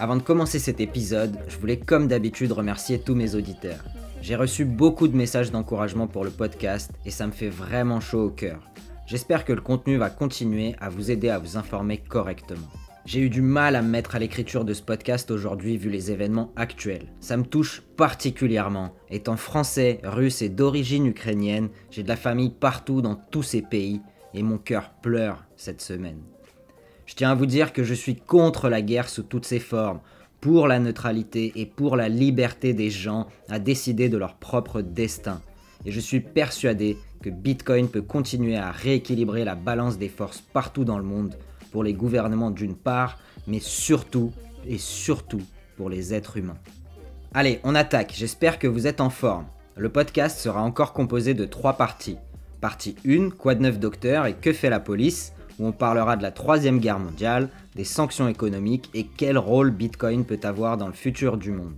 Avant de commencer cet épisode, je voulais comme d'habitude remercier tous mes auditeurs. J'ai reçu beaucoup de messages d'encouragement pour le podcast et ça me fait vraiment chaud au cœur. J'espère que le contenu va continuer à vous aider à vous informer correctement. J'ai eu du mal à me mettre à l'écriture de ce podcast aujourd'hui vu les événements actuels. Ça me touche particulièrement. Étant français, russe et d'origine ukrainienne, j'ai de la famille partout dans tous ces pays et mon cœur pleure cette semaine. Je tiens à vous dire que je suis contre la guerre sous toutes ses formes, pour la neutralité et pour la liberté des gens à décider de leur propre destin. Et je suis persuadé que Bitcoin peut continuer à rééquilibrer la balance des forces partout dans le monde, pour les gouvernements d'une part, mais surtout et surtout pour les êtres humains. Allez, on attaque, j'espère que vous êtes en forme. Le podcast sera encore composé de trois parties. Partie 1, quoi de neuf docteur et que fait la police? Où on parlera de la Troisième Guerre mondiale, des sanctions économiques et quel rôle Bitcoin peut avoir dans le futur du monde.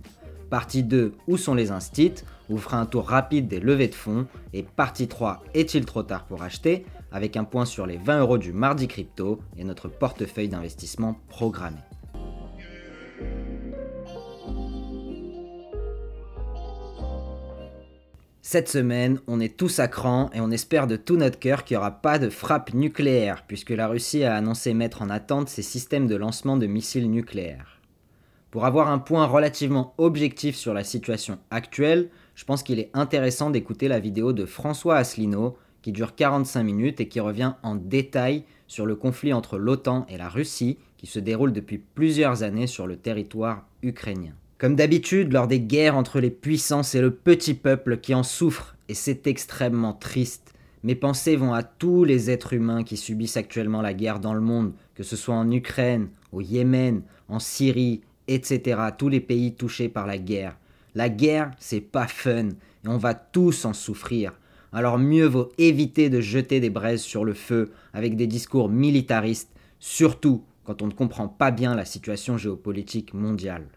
Partie 2, où sont les instits, on fera un tour rapide des levées de fonds. Et partie 3, est-il trop tard pour acheter? Avec un point sur les 20 euros du mardi crypto et notre portefeuille d'investissement programmé. Cette semaine, on est tous à cran et on espère de tout notre cœur qu'il n'y aura pas de frappe nucléaire, puisque la Russie a annoncé mettre en attente ses systèmes de lancement de missiles nucléaires. Pour avoir un point relativement objectif sur la situation actuelle, je pense qu'il est intéressant d'écouter la vidéo de François Asselineau, qui dure 45 minutes et qui revient en détail sur le conflit entre l'OTAN et la Russie, qui se déroule depuis plusieurs années sur le territoire ukrainien. Comme d'habitude, lors des guerres entre les puissances et le petit peuple qui en souffre, et c'est extrêmement triste. Mes pensées vont à tous les êtres humains qui subissent actuellement la guerre dans le monde, que ce soit en Ukraine, au Yémen, en Syrie, etc. Tous les pays touchés par la guerre. La guerre, c'est pas fun, et on va tous en souffrir. Alors mieux vaut éviter de jeter des braises sur le feu avec des discours militaristes, surtout quand on ne comprend pas bien la situation géopolitique mondiale.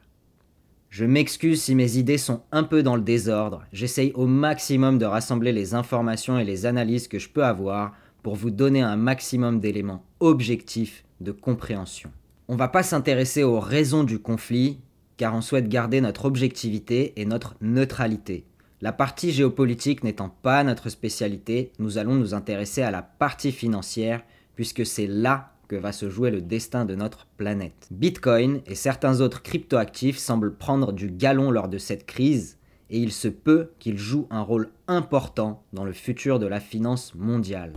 Je m'excuse si mes idées sont un peu dans le désordre, j'essaye au maximum de rassembler les informations et les analyses que je peux avoir pour vous donner un maximum d'éléments objectifs de compréhension. On va pas s'intéresser aux raisons du conflit, car on souhaite garder notre objectivité et notre neutralité. La partie géopolitique n'étant pas notre spécialité, nous allons nous intéresser à la partie financière, puisque c'est là que va se jouer le destin de notre planète. Bitcoin et certains autres cryptoactifs semblent prendre du galon lors de cette crise et il se peut qu'ils jouent un rôle important dans le futur de la finance mondiale.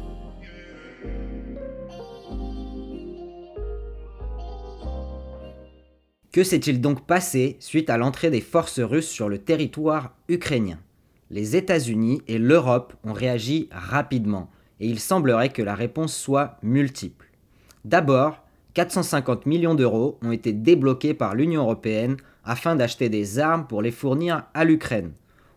Que s'est-il donc passé suite à l'entrée des forces russes sur le territoire ukrainien? Les États-Unis et l'Europe ont réagi rapidement et il semblerait que la réponse soit multiple. D'abord, 450 millions d'euros ont été débloqués par l'Union européenne afin d'acheter des armes pour les fournir à l'Ukraine.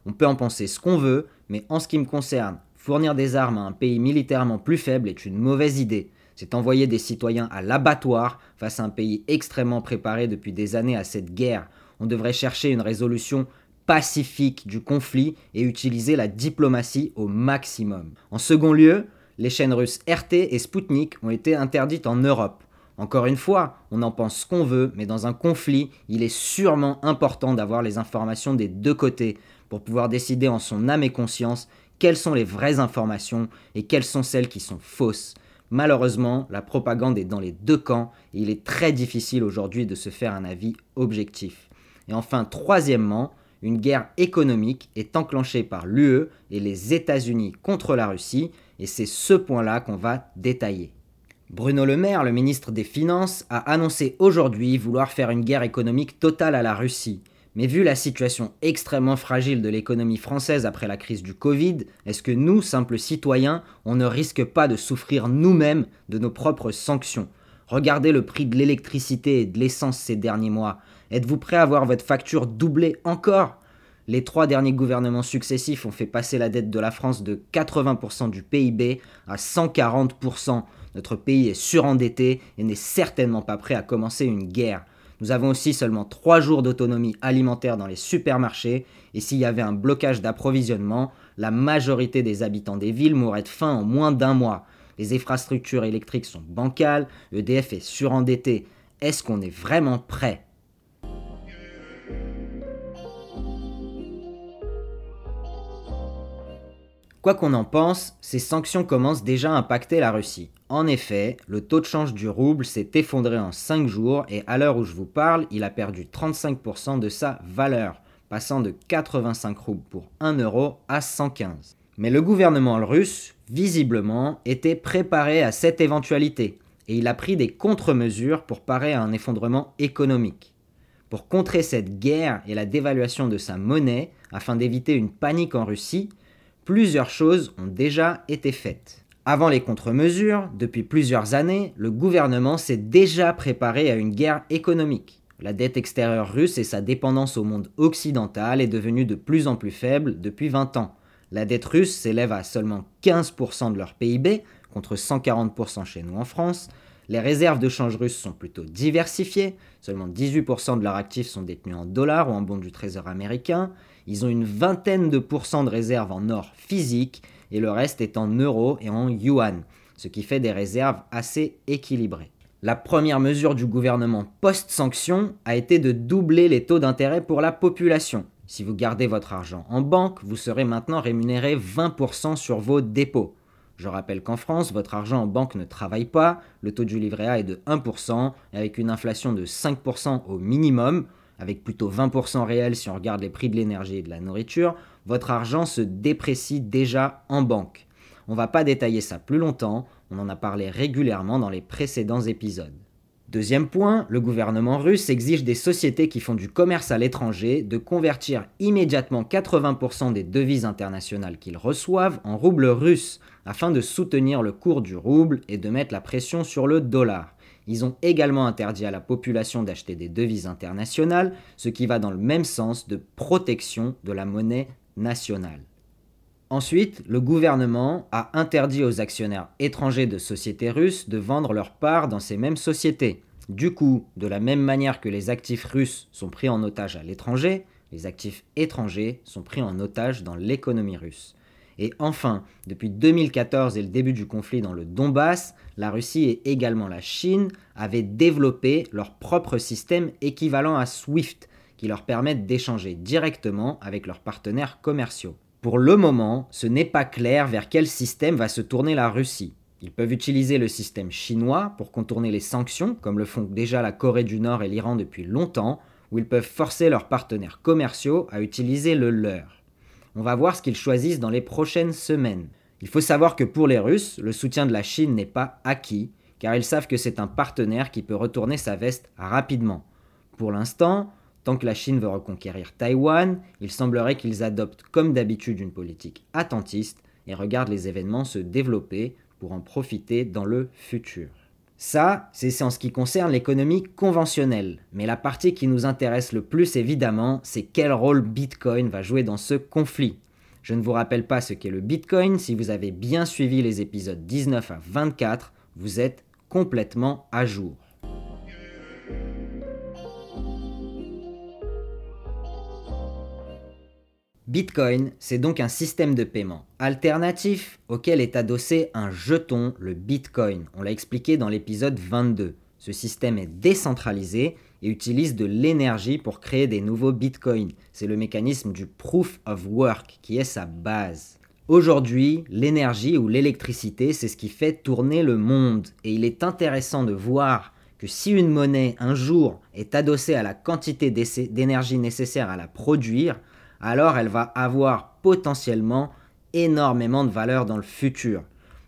On peut en penser ce qu'on veut, mais en ce qui me concerne, fournir des armes à un pays militairement plus faible est une mauvaise idée. C'est envoyer des citoyens à l'abattoir face à un pays extrêmement préparé depuis des années à cette guerre. On devrait chercher une résolution pacifique du conflit et utiliser la diplomatie au maximum. En second lieu, les chaînes russes RT et Sputnik ont été interdites en Europe. Encore une fois, on en pense ce qu'on veut, mais dans un conflit, il est sûrement important d'avoir les informations des deux côtés pour pouvoir décider en son âme et conscience quelles sont les vraies informations et quelles sont celles qui sont fausses. Malheureusement, la propagande est dans les deux camps et il est très difficile aujourd'hui de se faire un avis objectif. Et enfin, troisièmement, une guerre économique est enclenchée par l'UE et les États-Unis contre la Russie et c'est ce point-là qu'on va détailler. Bruno Le Maire, le ministre des Finances, a annoncé aujourd'hui vouloir faire une guerre économique totale à la Russie. Mais vu la situation extrêmement fragile de l'économie française après la crise du Covid, est-ce que nous, simples citoyens, on ne risque pas de souffrir nous-mêmes de nos propres sanctions? Regardez le prix de l'électricité et de l'essence ces derniers mois. Êtes-vous prêt à voir votre facture doubler encore? Les trois derniers gouvernements successifs ont fait passer la dette de la France de 80% du PIB à 140%. Notre pays est surendetté et n'est certainement pas prêt à commencer une guerre. Nous avons aussi seulement 3 jours d'autonomie alimentaire dans les supermarchés, et s'il y avait un blocage d'approvisionnement, la majorité des habitants des villes mourraient de faim en moins d'un mois. Les infrastructures électriques sont bancales, EDF est surendetté. Est-ce qu'on est vraiment prêt? Quoi qu'on en pense, ces sanctions commencent déjà à impacter la Russie. En effet, le taux de change du rouble s'est effondré en 5 jours et à l'heure où je vous parle, il a perdu 35% de sa valeur, passant de 85 roubles pour 1 euro à 115. Mais le gouvernement russe, visiblement, était préparé à cette éventualité et il a pris des contre-mesures pour parer à un effondrement économique. Pour contrer cette guerre et la dévaluation de sa monnaie, afin d'éviter une panique en Russie, plusieurs choses ont déjà été faites. Avant les contre-mesures, depuis plusieurs années, le gouvernement s'est déjà préparé à une guerre économique. La dette extérieure russe et sa dépendance au monde occidental est devenue de plus en plus faible depuis 20 ans. La dette russe s'élève à seulement 15% de leur PIB, contre 140% chez nous en France. Les réserves de change russes sont plutôt diversifiées, seulement 18% de leurs actifs sont détenus en dollars ou en bons du trésor américain. Ils ont une vingtaine de pourcents de réserves en or physique et le reste est en euros et en yuan, ce qui fait des réserves assez équilibrées. La première mesure du gouvernement post-sanction a été de doubler les taux d'intérêt pour la population. Si vous gardez votre argent en banque, vous serez maintenant rémunéré 20% sur vos dépôts. Je rappelle qu'en France, votre argent en banque ne travaille pas, le taux du livret A est de 1%, avec une inflation de 5% au minimum, avec plutôt 20% réel si on regarde les prix de l'énergie et de la nourriture, votre argent se déprécie déjà en banque. On va pas détailler ça plus longtemps, on en a parlé régulièrement dans les précédents épisodes. Deuxième point, le gouvernement russe exige des sociétés qui font du commerce à l'étranger de convertir immédiatement 80% des devises internationales qu'ils reçoivent en roubles russes afin de soutenir le cours du rouble et de mettre la pression sur le dollar. Ils ont également interdit à la population d'acheter des devises internationales, ce qui va dans le même sens de protection de la monnaie nationale. Ensuite, le gouvernement a interdit aux actionnaires étrangers de sociétés russes de vendre leurs parts dans ces mêmes sociétés. Du coup, de la même manière que les actifs russes sont pris en otage à l'étranger, les actifs étrangers sont pris en otage dans l'économie russe. Et enfin, depuis 2014 et le début du conflit dans le Donbass, la Russie et également la Chine avaient développé leur propre système équivalent à SWIFT, qui leur permettent d'échanger directement avec leurs partenaires commerciaux. Pour le moment, ce n'est pas clair vers quel système va se tourner la Russie. Ils peuvent utiliser le système chinois pour contourner les sanctions, comme le font déjà la Corée du Nord et l'Iran depuis longtemps, ou ils peuvent forcer leurs partenaires commerciaux à utiliser le leur. On va voir ce qu'ils choisissent dans les prochaines semaines. Il faut savoir que pour les Russes, le soutien de la Chine n'est pas acquis, car ils savent que c'est un partenaire qui peut retourner sa veste rapidement. Pour l'instant, tant que la Chine veut reconquérir Taïwan, il semblerait qu'ils adoptent comme d'habitude une politique attentiste et regardent les événements se développer pour en profiter dans le futur. Ça, c'est en ce qui concerne l'économie conventionnelle. Mais la partie qui nous intéresse le plus évidemment, c'est quel rôle Bitcoin va jouer dans ce conflit. Je ne vous rappelle pas ce qu'est le Bitcoin, si vous avez bien suivi les épisodes 19 à 24, vous êtes complètement à jour. Bitcoin, c'est donc un système de paiement alternatif auquel est adossé un jeton, le Bitcoin. On l'a expliqué dans l'épisode 22. Ce système est décentralisé et utilise de l'énergie pour créer des nouveaux Bitcoins. C'est le mécanisme du proof of work qui est sa base. Aujourd'hui, l'énergie ou l'électricité, c'est ce qui fait tourner le monde. Et il est intéressant de voir que si une monnaie un jour est adossée à la quantité d'énergie nécessaire à la produire, alors elle va avoir potentiellement énormément de valeur dans le futur.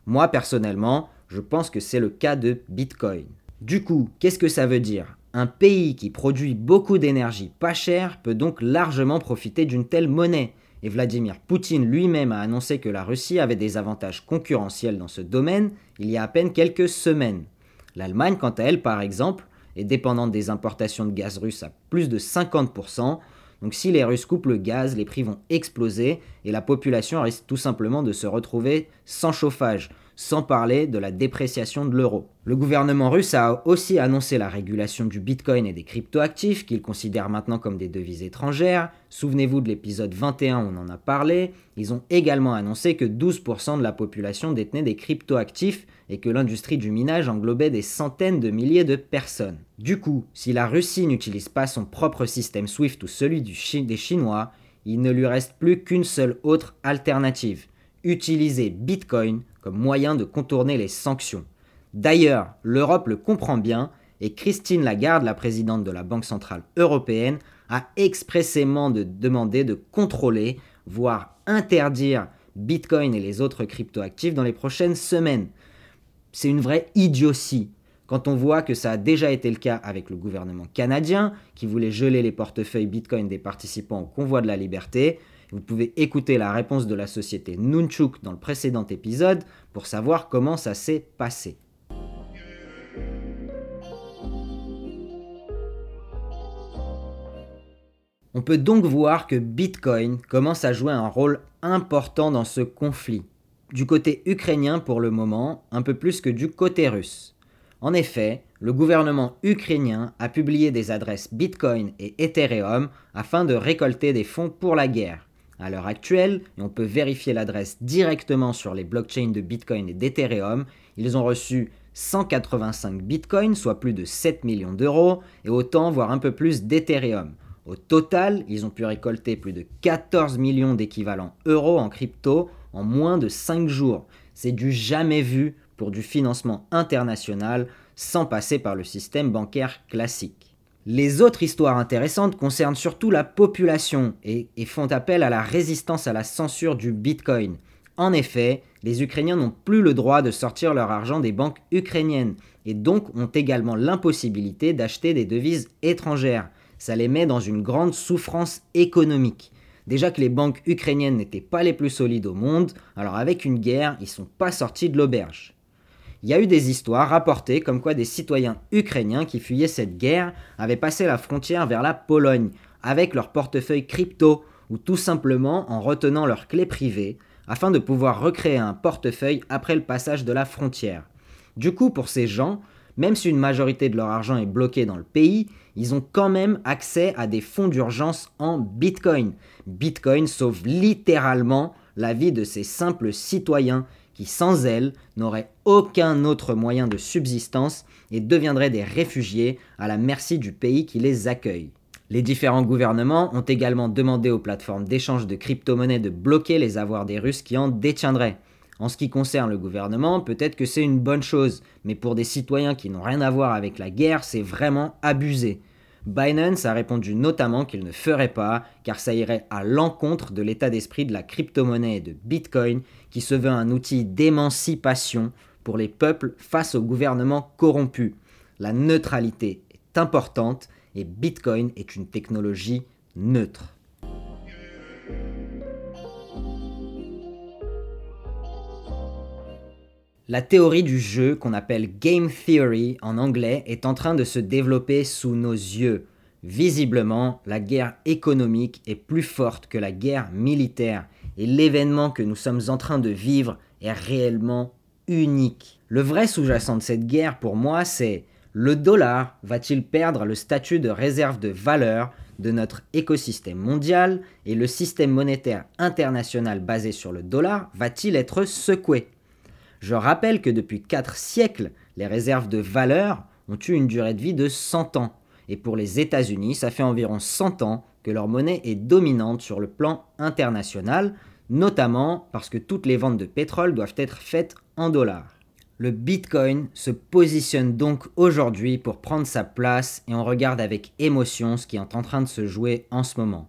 Moi personnellement, je pense que c'est le cas de Bitcoin. Du coup, qu'est-ce que ça veut dire? Un pays qui produit beaucoup d'énergie pas chère peut donc largement profiter d'une telle monnaie. Et Vladimir Poutine lui-même a annoncé que la Russie avait des avantages concurrentiels dans ce domaine il y a à peine quelques semaines. L'Allemagne, quant à elle, par exemple, est dépendante des importations de gaz russe à plus de 50%, Donc si les Russes coupent le gaz, les prix vont exploser et la population risque tout simplement de se retrouver sans chauffage sans parler de la dépréciation de l'euro. Le gouvernement russe a aussi annoncé la régulation du Bitcoin et des cryptoactifs qu'il considère maintenant comme des devises étrangères. Souvenez-vous de l'épisode 21, on en a parlé. Ils ont également annoncé que 12% de la population détenait des cryptoactifs et que l'industrie du minage englobait des centaines de milliers de personnes. Du coup, si la Russie n'utilise pas son propre système SWIFT ou celui des Chinois, il ne lui reste plus qu'une seule autre alternative utiliser Bitcoin comme moyen de contourner les sanctions. D'ailleurs, l'Europe le comprend bien et Christine Lagarde, la présidente de la Banque Centrale Européenne, a expressément demandé de contrôler, voire interdire Bitcoin et les autres cryptoactifs dans les prochaines semaines. C'est une vraie idiotie quand on voit que ça a déjà été le cas avec le gouvernement canadien qui voulait geler les portefeuilles Bitcoin des participants au convoi de la liberté, vous pouvez écouter la réponse de la société Nunchuk dans le précédent épisode pour savoir comment ça s'est passé. On peut donc voir que Bitcoin commence à jouer un rôle important dans ce conflit. Du côté ukrainien pour le moment, un peu plus que du côté russe. En effet, le gouvernement ukrainien a publié des adresses Bitcoin et Ethereum afin de récolter des fonds pour la guerre. À l'heure actuelle, et on peut vérifier l'adresse directement sur les blockchains de Bitcoin et d'Ethereum, ils ont reçu 185 Bitcoins, soit plus de 7 millions d'euros, et autant, voire un peu plus d'Ethereum. Au total, ils ont pu récolter plus de 14 millions d'équivalents euros en crypto en moins de 5 jours. C'est du jamais vu pour du financement international sans passer par le système bancaire classique. Les autres histoires intéressantes concernent surtout la population et, font appel à la résistance à la censure du Bitcoin. En effet, les Ukrainiens n'ont plus le droit de sortir leur argent des banques ukrainiennes et donc ont également l'impossibilité d'acheter des devises étrangères. Ça les met dans une grande souffrance économique. Déjà que les banques ukrainiennes n'étaient pas les plus solides au monde, alors avec une guerre, ils sont pas sortis de l'auberge il y a eu des histoires rapportées comme quoi des citoyens ukrainiens qui fuyaient cette guerre avaient passé la frontière vers la Pologne avec leur portefeuille crypto ou tout simplement en retenant leurs clés privées afin de pouvoir recréer un portefeuille après le passage de la frontière. Du coup, pour ces gens, même si une majorité de leur argent est bloqué dans le pays, ils ont quand même accès à des fonds d'urgence en Bitcoin. Bitcoin sauve littéralement la vie de ces simples citoyens qui sans elles n'auraient aucun autre moyen de subsistance et deviendraient des réfugiés à la merci du pays qui les accueille. Les différents gouvernements ont également demandé aux plateformes d'échange de crypto-monnaies de bloquer les avoirs des Russes qui en détiendraient. En ce qui concerne le gouvernement, peut-être que c'est une bonne chose, mais pour des citoyens qui n'ont rien à voir avec la guerre, c'est vraiment abusé. Binance a répondu notamment qu'il ne ferait pas, car ça irait à l'encontre de l'état d'esprit de la crypto-monnaie et de Bitcoin, qui se veut un outil d'émancipation pour les peuples face au gouvernement corrompu. La neutralité est importante et Bitcoin est une technologie neutre. La théorie du jeu, qu'on appelle Game Theory en anglais, est en train de se développer sous nos yeux. Visiblement, la guerre économique est plus forte que la guerre militaire, et l'événement que nous sommes en train de vivre est réellement unique. Le vrai sous-jacent de cette guerre, pour moi, c'est le dollar va-t-il perdre le statut de réserve de valeur de notre écosystème mondial et le système monétaire international basé sur le dollar va-t-il être secoué? Je rappelle que depuis 4 siècles, les réserves de valeur ont eu une durée de vie de 100 ans. Et pour les États-Unis, ça fait environ 100 ans que leur monnaie est dominante sur le plan international, notamment parce que toutes les ventes de pétrole doivent être faites en dollars. Le Bitcoin se positionne donc aujourd'hui pour prendre sa place et on regarde avec émotion ce qui est en train de se jouer en ce moment.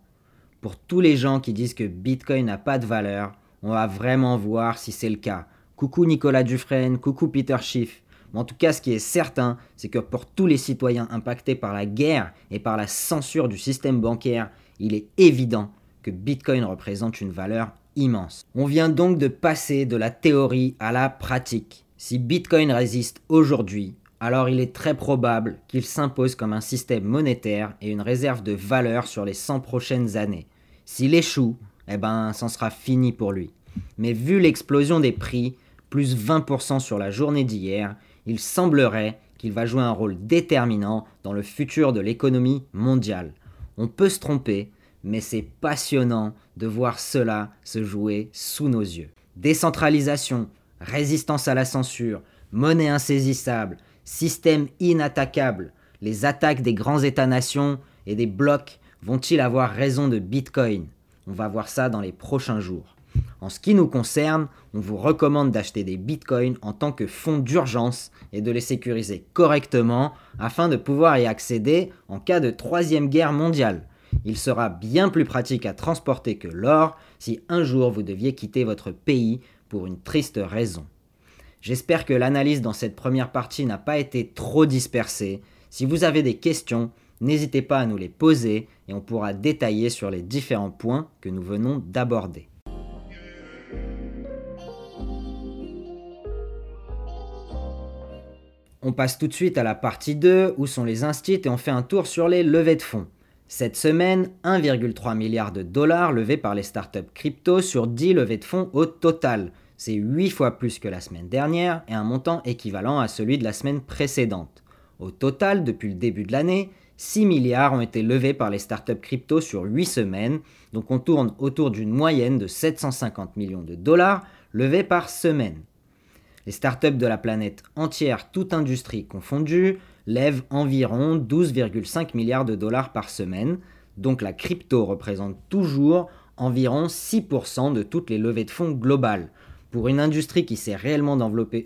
Pour tous les gens qui disent que Bitcoin n'a pas de valeur, on va vraiment voir si c'est le cas. Coucou Nicolas Dufresne, coucou Peter Schiff. En tout cas, ce qui est certain, c'est que pour tous les citoyens impactés par la guerre et par la censure du système bancaire, il est évident que Bitcoin représente une valeur immense. On vient donc de passer de la théorie à la pratique. Si Bitcoin résiste aujourd'hui, alors il est très probable qu'il s'impose comme un système monétaire et une réserve de valeur sur les 100 prochaines années. S'il échoue, eh ben, c'en sera fini pour lui. Mais vu l'explosion des prix, plus 20% sur la journée d'hier, il semblerait qu'il va jouer un rôle déterminant dans le futur de l'économie mondiale. On peut se tromper, mais c'est passionnant de voir cela se jouer sous nos yeux. Décentralisation, résistance à la censure, monnaie insaisissable, système inattaquable, les attaques des grands États-nations et des blocs vont-ils avoir raison de Bitcoin? On va voir ça dans les prochains jours. En ce qui nous concerne, on vous recommande d'acheter des bitcoins en tant que fonds d'urgence et de les sécuriser correctement afin de pouvoir y accéder en cas de troisième guerre mondiale. Il sera bien plus pratique à transporter que l'or si un jour vous deviez quitter votre pays pour une triste raison. J'espère que l'analyse dans cette première partie n'a pas été trop dispersée. Si vous avez des questions, n'hésitez pas à nous les poser et on pourra détailler sur les différents points que nous venons d'aborder. On passe tout de suite à la partie 2 où sont les instits et on fait un tour sur les levées de fonds. Cette semaine, 1,3 milliard de dollars levés par les startups crypto sur 10 levées de fonds au total. C'est 8 fois plus que la semaine dernière et un montant équivalent à celui de la semaine précédente. Au total, depuis le début de l'année, 6 milliards ont été levés par les startups crypto sur 8 semaines, donc on tourne autour d'une moyenne de 750 millions de dollars levés par semaine. Les startups de la planète entière, toute industrie confondue, lèvent environ 12,5 milliards de dollars par semaine, donc la crypto représente toujours environ 6% de toutes les levées de fonds globales. Pour une industrie qui s'est réellement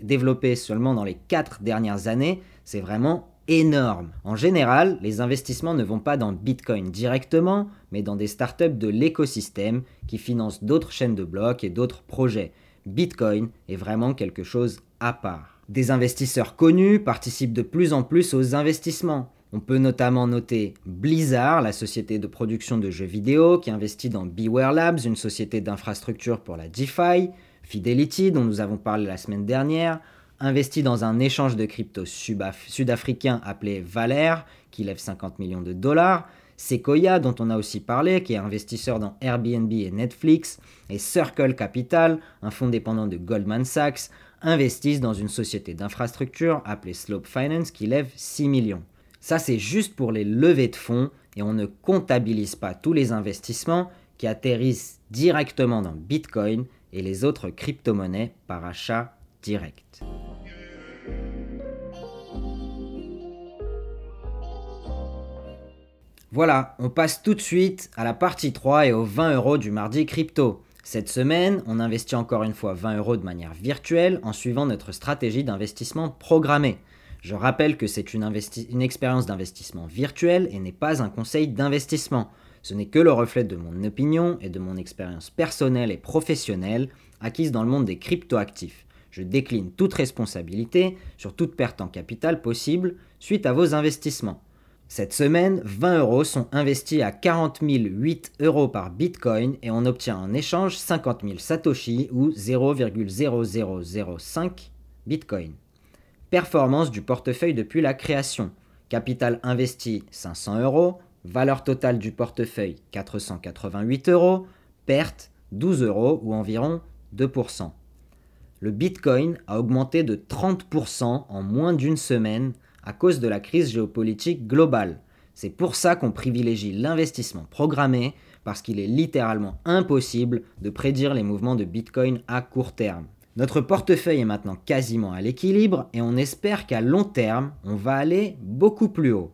développée seulement dans les 4 dernières années, c'est vraiment énorme. En général, les investissements ne vont pas dans Bitcoin directement, mais dans des startups de l'écosystème qui financent d'autres chaînes de blocs et d'autres projets. Bitcoin est vraiment quelque chose à part. Des investisseurs connus participent de plus en plus aux investissements. On peut notamment noter Blizzard, la société de production de jeux vidéo qui investit dans Beware Labs, une société d'infrastructure pour la DeFi, Fidelity, dont nous avons parlé la semaine dernière, investit dans un échange de crypto sud-africain appelé Valère, qui lève 50 millions de dollars, Sequoia, dont on a aussi parlé, qui est investisseur dans Airbnb et Netflix, et Circle Capital, un fonds dépendant de Goldman Sachs, investissent dans une société d'infrastructure appelée Slope Finance qui lève 6 millions. Ça, c'est juste pour les levées de fonds et on ne comptabilise pas tous les investissements qui atterrissent directement dans Bitcoin et les autres crypto-monnaies par achat direct. Voilà, on passe tout de suite à la partie 3 et aux 20 euros du mardi crypto. Cette semaine, on investit encore une fois 20 euros de manière virtuelle en suivant notre stratégie d'investissement programmé. Je rappelle que c'est une, une, expérience d'investissement virtuelle et n'est pas un conseil d'investissement. Ce n'est que le reflet de mon opinion et de mon expérience personnelle et professionnelle acquise dans le monde des cryptoactifs. Je décline toute responsabilité sur toute perte en capital possible suite à vos investissements. Cette semaine, 20 euros sont investis à 40 008 euros par Bitcoin et on obtient en échange 50 000 Satoshi ou 0,0005 Bitcoin. Performance du portefeuille depuis la création. Capital investi 500 euros. Valeur totale du portefeuille 488 euros. Perte 12 euros ou environ 2%. Le Bitcoin a augmenté de 30% en moins d'une semaine à cause de la crise géopolitique globale. C'est pour ça qu'on privilégie l'investissement programmé, parce qu'il est littéralement impossible de prédire les mouvements de Bitcoin à court terme. Notre portefeuille est maintenant quasiment à l'équilibre et on espère qu'à long terme, on va aller beaucoup plus haut.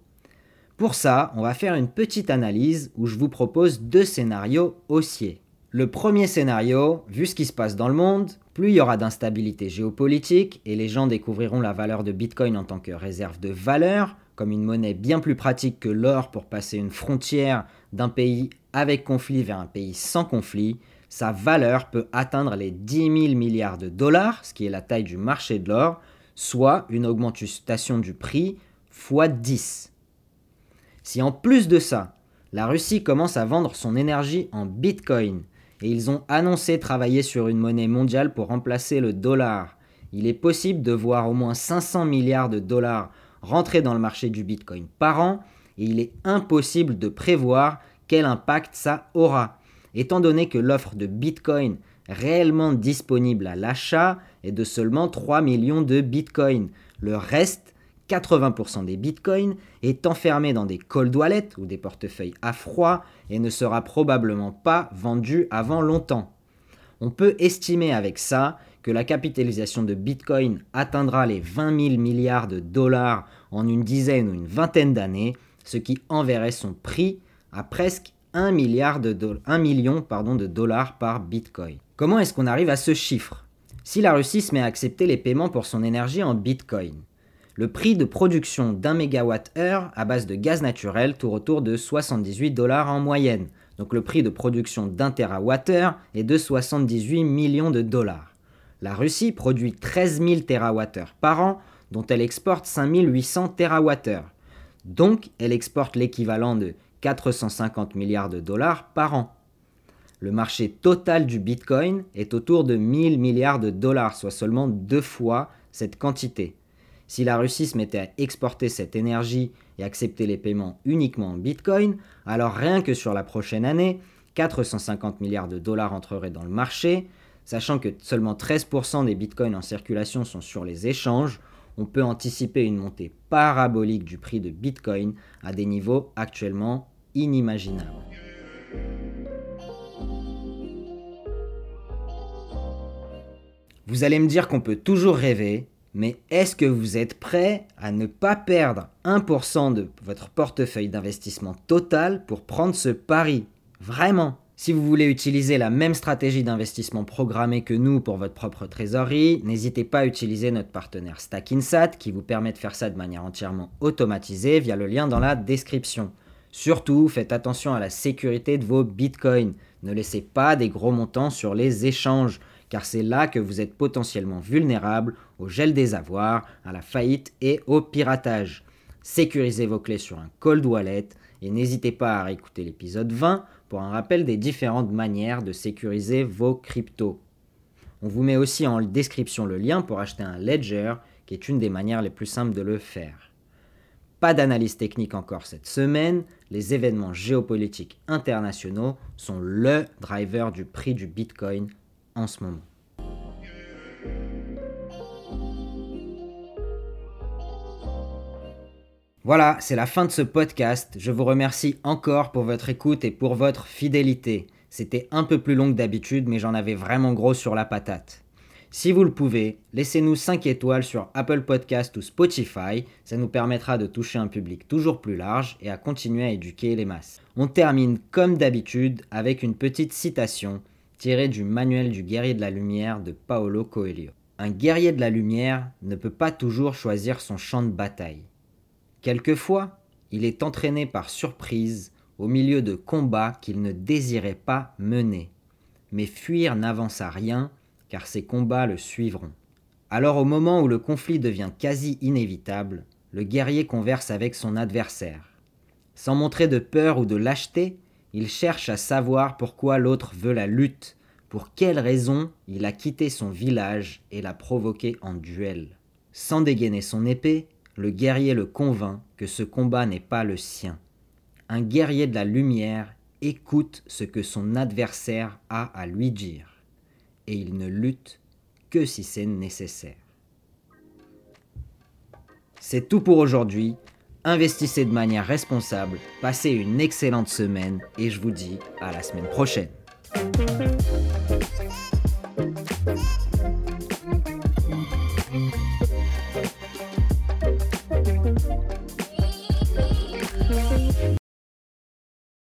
Pour ça, on va faire une petite analyse où je vous propose deux scénarios haussiers. Le premier scénario, vu ce qui se passe dans le monde, plus il y aura d'instabilité géopolitique et les gens découvriront la valeur de Bitcoin en tant que réserve de valeur, comme une monnaie bien plus pratique que l'or pour passer une frontière d'un pays avec conflit vers un pays sans conflit, sa valeur peut atteindre les 10 000 milliards de dollars, ce qui est la taille du marché de l'or, soit une augmentation du prix x 10. Si en plus de ça, la Russie commence à vendre son énergie en Bitcoin, et ils ont annoncé travailler sur une monnaie mondiale pour remplacer le dollar. il est possible de voir au moins 500 milliards de dollars rentrer dans le marché du Bitcoin par an et il est impossible de prévoir quel impact ça aura, étant donné que l'offre de Bitcoin réellement disponible à l'achat est de seulement 3 millions de Bitcoin. Le reste, 80% des Bitcoins, est enfermé dans des cold wallets ou des portefeuilles à froid et ne sera probablement pas vendu avant longtemps. On peut estimer avec ça que la capitalisation de Bitcoin atteindra les 20 000 milliards de dollars en une dizaine ou une vingtaine d'années, ce qui enverrait son prix à presque 1, milliard de 1 million de dollars par Bitcoin. Comment est-ce qu'on arrive à ce chiffre? Si la Russie se met à accepter les paiements pour son énergie en Bitcoin, le prix de production d'un mégawatt-heure à base de gaz naturel tourne autour de 78 dollars en moyenne. Donc le prix de production d'un terawatt-heure est de 78 millions de dollars. La Russie produit 13 000 TWh par an, dont elle exporte 5 800 TWh. Donc elle exporte l'équivalent de 450 milliards de dollars par an. Le marché total du Bitcoin est autour de 1000 milliards de dollars, soit seulement deux fois cette quantité. Si la Russie se mettait à exporter cette énergie et accepter les paiements uniquement en Bitcoin, alors rien que sur la prochaine année, 450 milliards de dollars entreraient dans le marché, sachant que seulement 13% des Bitcoins en circulation sont sur les échanges, on peut anticiper une montée parabolique du prix de Bitcoin à des niveaux actuellement inimaginables. Vous allez me dire qu'on peut toujours rêver, mais est-ce que vous êtes prêt à ne pas perdre 1% de votre portefeuille d'investissement total pour prendre ce pari? Vraiment si vous voulez utiliser la même stratégie d'investissement programmée que nous pour votre propre trésorerie, n'hésitez pas à utiliser notre partenaire StackInsat qui vous permet de faire ça de manière entièrement automatisée via le lien dans la description. Surtout, faites attention à la sécurité de vos bitcoins. Ne laissez pas des gros montants sur les échanges car c'est là que vous êtes potentiellement vulnérable au gel des avoirs, à la faillite et au piratage. Sécurisez vos clés sur un cold wallet et n'hésitez pas à réécouter l'épisode 20 pour un rappel des différentes manières de sécuriser vos cryptos. On vous met aussi en description le lien pour acheter un ledger qui est une des manières les plus simples de le faire. Pas d'analyse technique encore cette semaine, les événements géopolitiques internationaux sont le driver du prix du Bitcoin en ce moment. Voilà, c'est la fin de ce podcast. Je vous remercie encore pour votre écoute et pour votre fidélité. C'était un peu plus long que d'habitude, mais j'en avais vraiment gros sur la patate. Si vous le pouvez, laissez-nous 5 étoiles sur Apple Podcast ou Spotify, ça nous permettra de toucher un public toujours plus large et à continuer à éduquer les masses. On termine comme d'habitude avec une petite citation tiré du manuel du guerrier de la lumière de Paolo Coelho. Un guerrier de la lumière ne peut pas toujours choisir son champ de bataille. Quelquefois, il est entraîné par surprise au milieu de combats qu'il ne désirait pas mener. Mais fuir n'avance à rien, car ces combats le suivront. Alors au moment où le conflit devient quasi inévitable, le guerrier converse avec son adversaire. Sans montrer de peur ou de lâcheté, il cherche à savoir pourquoi l'autre veut la lutte, pour quelle raison il a quitté son village et l'a provoqué en duel. Sans dégainer son épée, le guerrier le convainc que ce combat n'est pas le sien. Un guerrier de la lumière écoute ce que son adversaire a à lui dire, et il ne lutte que si c'est nécessaire. C'est tout pour aujourd'hui investissez de manière responsable, passez une excellente semaine et je vous dis à la semaine prochaine.